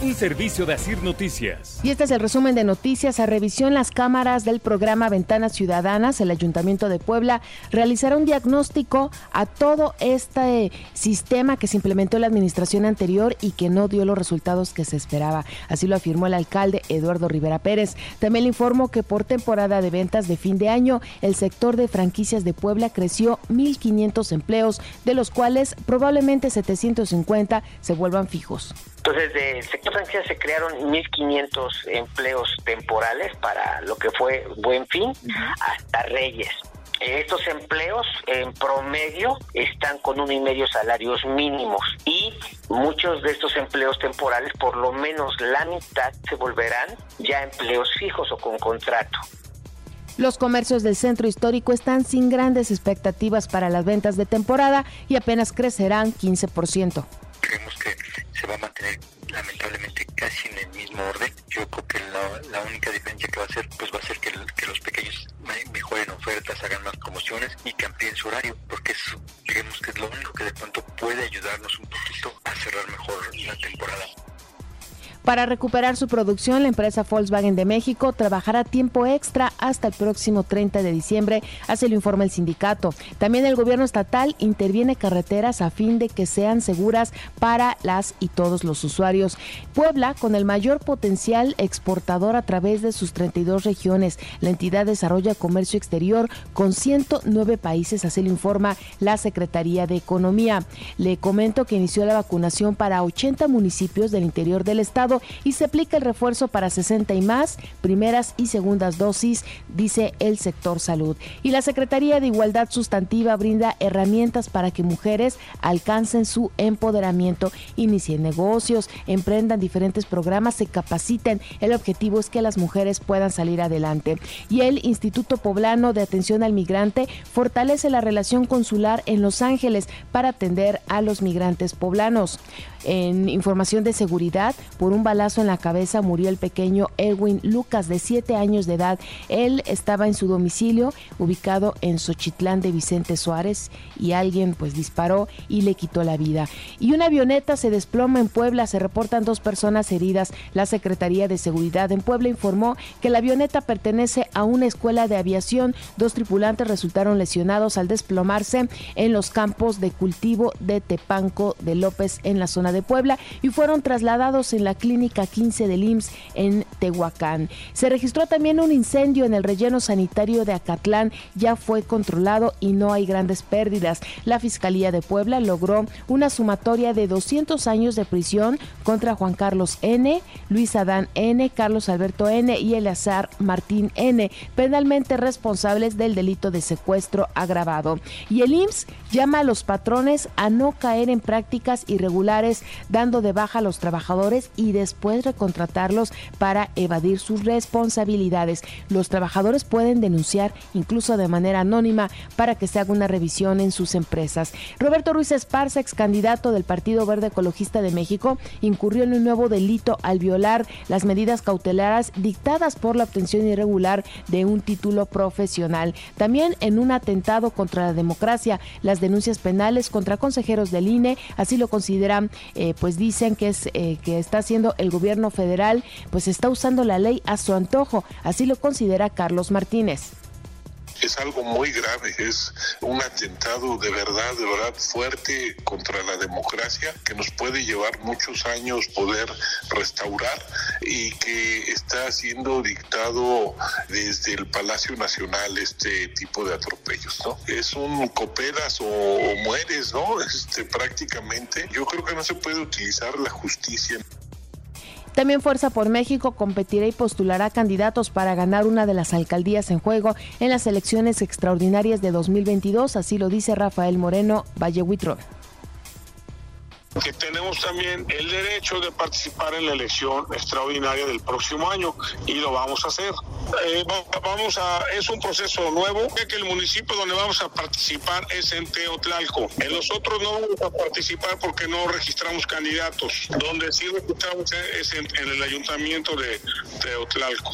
un servicio de Asir Noticias. Y este es el resumen de noticias. A revisión las cámaras del programa Ventanas Ciudadanas, el Ayuntamiento de Puebla realizará un diagnóstico a todo este sistema que se implementó en la administración anterior y que no dio los resultados que se esperaba. Así lo afirmó el alcalde Eduardo Rivera Pérez. También le informó que por temporada de ventas de fin de año, el sector de franquicias de Puebla creció 1.500 empleos, de los cuales probablemente 750 se vuelvan fijos. Entonces, del sector franquicia se crearon 1.500 empleos temporales para lo que fue Buen Fin hasta Reyes. Estos empleos en promedio están con uno y medio salarios mínimos y muchos de estos empleos temporales, por lo menos la mitad, se volverán ya empleos fijos o con contrato. Los comercios del centro histórico están sin grandes expectativas para las ventas de temporada y apenas crecerán 15%. Creemos que y que Para recuperar su producción, la empresa Volkswagen de México trabajará tiempo extra hasta el próximo 30 de diciembre, así lo informa el sindicato. También el gobierno estatal interviene carreteras a fin de que sean seguras para las y todos los usuarios. Puebla, con el mayor potencial exportador a través de sus 32 regiones, la entidad desarrolla comercio exterior con 109 países, así lo informa la Secretaría de Economía. Le comento que inició la vacunación para 80 municipios del interior del estado y se aplica el refuerzo para 60 y más, primeras y segundas dosis, dice el sector salud. Y la Secretaría de Igualdad Sustantiva brinda herramientas para que mujeres alcancen su empoderamiento, inicien negocios, emprendan diferentes programas, se capaciten. El objetivo es que las mujeres puedan salir adelante. Y el Instituto Poblano de Atención al Migrante fortalece la relación consular en Los Ángeles para atender a los migrantes poblanos. En información de seguridad, por un balazo en la cabeza murió el pequeño Erwin Lucas de 7 años de edad. Él estaba en su domicilio ubicado en Xochitlán de Vicente Suárez y alguien pues disparó y le quitó la vida. Y una avioneta se desploma en Puebla, se reportan dos personas heridas. La Secretaría de Seguridad en Puebla informó que la avioneta pertenece a una escuela de aviación. Dos tripulantes resultaron lesionados al desplomarse en los campos de cultivo de Tepanco de López en la zona de Puebla y fueron trasladados en la clínica 15 del IMSS en Tehuacán. Se registró también un incendio en el relleno sanitario de Acatlán, ya fue controlado y no hay grandes pérdidas. La Fiscalía de Puebla logró una sumatoria de 200 años de prisión contra Juan Carlos N., Luis Adán N., Carlos Alberto N. y Eleazar Martín N., penalmente responsables del delito de secuestro agravado. Y el IMSS llama a los patrones a no caer en prácticas irregulares dando de baja a los trabajadores y después recontratarlos para evadir sus responsabilidades. Los trabajadores pueden denunciar incluso de manera anónima para que se haga una revisión en sus empresas. Roberto Ruiz Esparza, ex candidato del Partido Verde Ecologista de México, incurrió en un nuevo delito al violar las medidas cautelares dictadas por la obtención irregular de un título profesional. También en un atentado contra la democracia, las denuncias penales contra consejeros del INE, así lo consideran eh, pues dicen que es eh, que está haciendo el gobierno federal, pues está usando la ley a su antojo, así lo considera Carlos Martínez es algo muy grave, es un atentado de verdad, de verdad fuerte contra la democracia que nos puede llevar muchos años poder restaurar y que está siendo dictado desde el Palacio Nacional este tipo de atropellos, ¿no? Es un coperas o, mueres, ¿no? Este prácticamente yo creo que no se puede utilizar la justicia También Fuerza por México competirá y postulará candidatos para ganar una de las alcaldías en juego en las elecciones extraordinarias de 2022, así lo dice Rafael Moreno Valle que tenemos también el derecho de participar en la elección extraordinaria del próximo año y lo vamos a hacer. Eh, vamos a, es un proceso nuevo, que el municipio donde vamos a participar es en Teotlalco. En los otros no vamos a participar porque no registramos candidatos. Donde sí registramos es en el ayuntamiento de Teotlalco.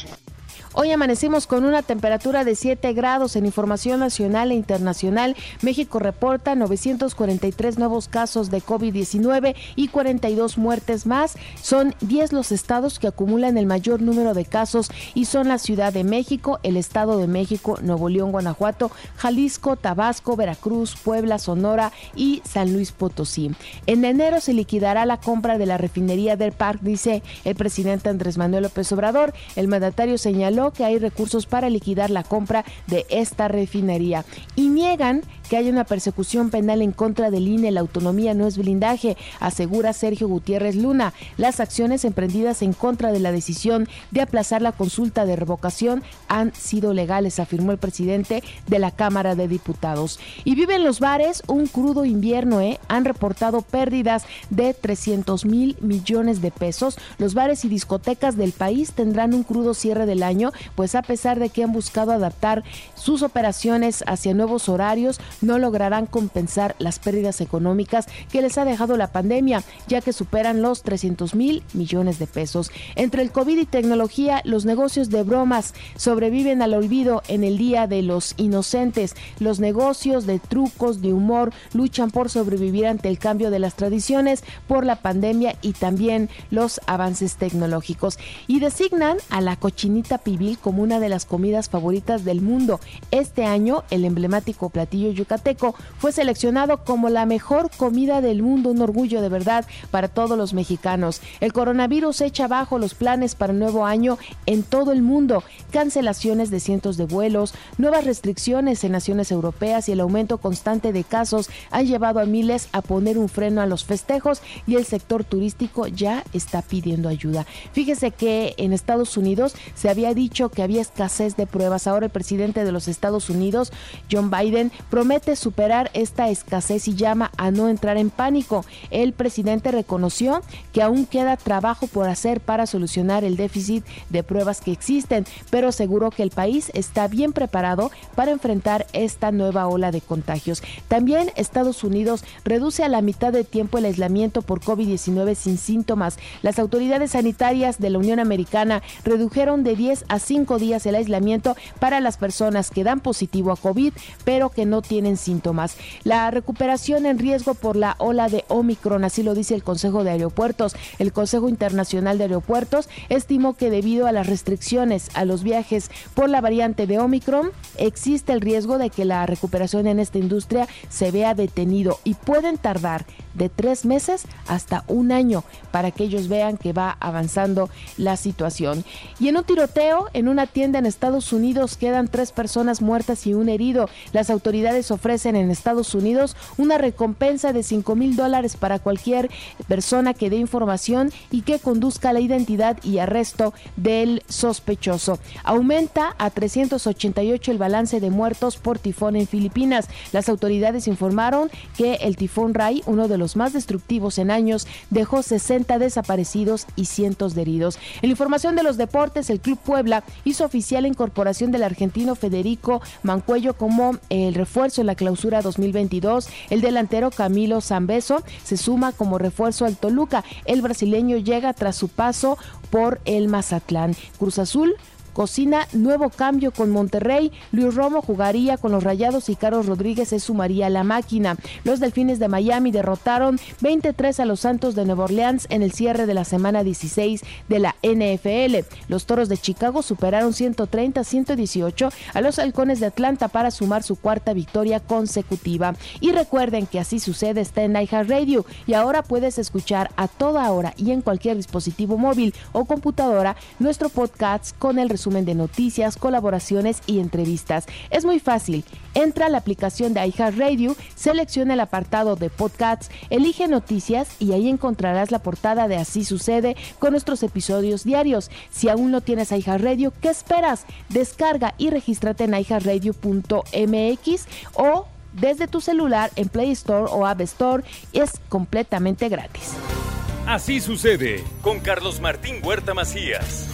Hoy amanecimos con una temperatura de 7 grados en información nacional e internacional. México reporta 943 nuevos casos de COVID-19 y 42 muertes más. Son 10 los estados que acumulan el mayor número de casos y son la Ciudad de México, el Estado de México, Nuevo León, Guanajuato, Jalisco, Tabasco, Veracruz, Puebla, Sonora y San Luis Potosí. En enero se liquidará la compra de la refinería del Park, dice el presidente Andrés Manuel López Obrador. El mandatario señaló que hay recursos para liquidar la compra de esta refinería y niegan que haya una persecución penal en contra del INE. La autonomía no es blindaje, asegura Sergio Gutiérrez Luna. Las acciones emprendidas en contra de la decisión de aplazar la consulta de revocación han sido legales, afirmó el presidente de la Cámara de Diputados. Y viven los bares un crudo invierno, ¿eh? Han reportado pérdidas de 300 mil millones de pesos. Los bares y discotecas del país tendrán un crudo cierre del año pues a pesar de que han buscado adaptar sus operaciones hacia nuevos horarios, no lograrán compensar las pérdidas económicas que les ha dejado la pandemia, ya que superan los 300 mil millones de pesos. Entre el COVID y tecnología, los negocios de bromas sobreviven al olvido en el Día de los Inocentes. Los negocios de trucos, de humor, luchan por sobrevivir ante el cambio de las tradiciones por la pandemia y también los avances tecnológicos. Y designan a la cochinita pibil como una de las comidas favoritas del mundo. Este año, el emblemático platillo yucateco fue seleccionado como la mejor comida del mundo, un orgullo de verdad para todos los mexicanos. El coronavirus echa abajo los planes para el nuevo año en todo el mundo, cancelaciones de cientos de vuelos, nuevas restricciones en naciones europeas y el aumento constante de casos han llevado a miles a poner un freno a los festejos y el sector turístico ya está pidiendo ayuda. Fíjese que en Estados Unidos se había dicho que había escasez de pruebas. Ahora el presidente de los Estados Unidos, John Biden, promete superar esta escasez y llama a no entrar en pánico. El presidente reconoció que aún queda trabajo por hacer para solucionar el déficit de pruebas que existen, pero aseguró que el país está bien preparado para enfrentar esta nueva ola de contagios. También Estados Unidos reduce a la mitad de tiempo el aislamiento por COVID-19 sin síntomas. Las autoridades sanitarias de la Unión Americana redujeron de 10 a cinco días el aislamiento para las personas que dan positivo a COVID, pero que no tienen síntomas. La recuperación en riesgo por la ola de Omicron, así lo dice el Consejo de Aeropuertos. El Consejo Internacional de Aeropuertos estimó que debido a las restricciones a los viajes por la variante de Omicron, existe el riesgo de que la recuperación en esta industria se vea detenido y pueden tardar de tres meses hasta un año para que ellos vean que va avanzando la situación. Y en un tiroteo en una tienda en Estados Unidos quedan tres personas muertas y un herido. Las autoridades ofrecen en Estados Unidos una recompensa de 5 mil dólares para cualquier persona que dé información y que conduzca a la identidad y arresto del sospechoso. Aumenta a 388 el balance de muertos por tifón en Filipinas. Las autoridades informaron que el tifón Rai, uno de los más destructivos en años, dejó 60 desaparecidos y cientos de heridos. En información de los deportes, el Club Puebla hizo oficial la incorporación del argentino Federico Mancuello como el refuerzo en la clausura 2022. El delantero Camilo Zambeso se suma como refuerzo al Toluca. El brasileño llega tras su paso por el Mazatlán. Cruz Azul Cocina nuevo cambio con Monterrey. Luis Romo jugaría con los Rayados y Carlos Rodríguez se sumaría a la máquina. Los Delfines de Miami derrotaron 23 a los Santos de Nueva Orleans en el cierre de la semana 16 de la NFL. Los Toros de Chicago superaron 130-118 a los Halcones de Atlanta para sumar su cuarta victoria consecutiva. Y recuerden que así sucede está en Radio y ahora puedes escuchar a toda hora y en cualquier dispositivo móvil o computadora nuestro podcast con el resumen resumen de noticias, colaboraciones y entrevistas. Es muy fácil. Entra a la aplicación de iHeartRadio, selecciona el apartado de podcasts, elige noticias y ahí encontrarás la portada de Así sucede con nuestros episodios diarios. Si aún no tienes iHeartRadio, ¿qué esperas? Descarga y regístrate en iHeartRadio.mx o desde tu celular en Play Store o App Store. Es completamente gratis. Así sucede con Carlos Martín Huerta Macías.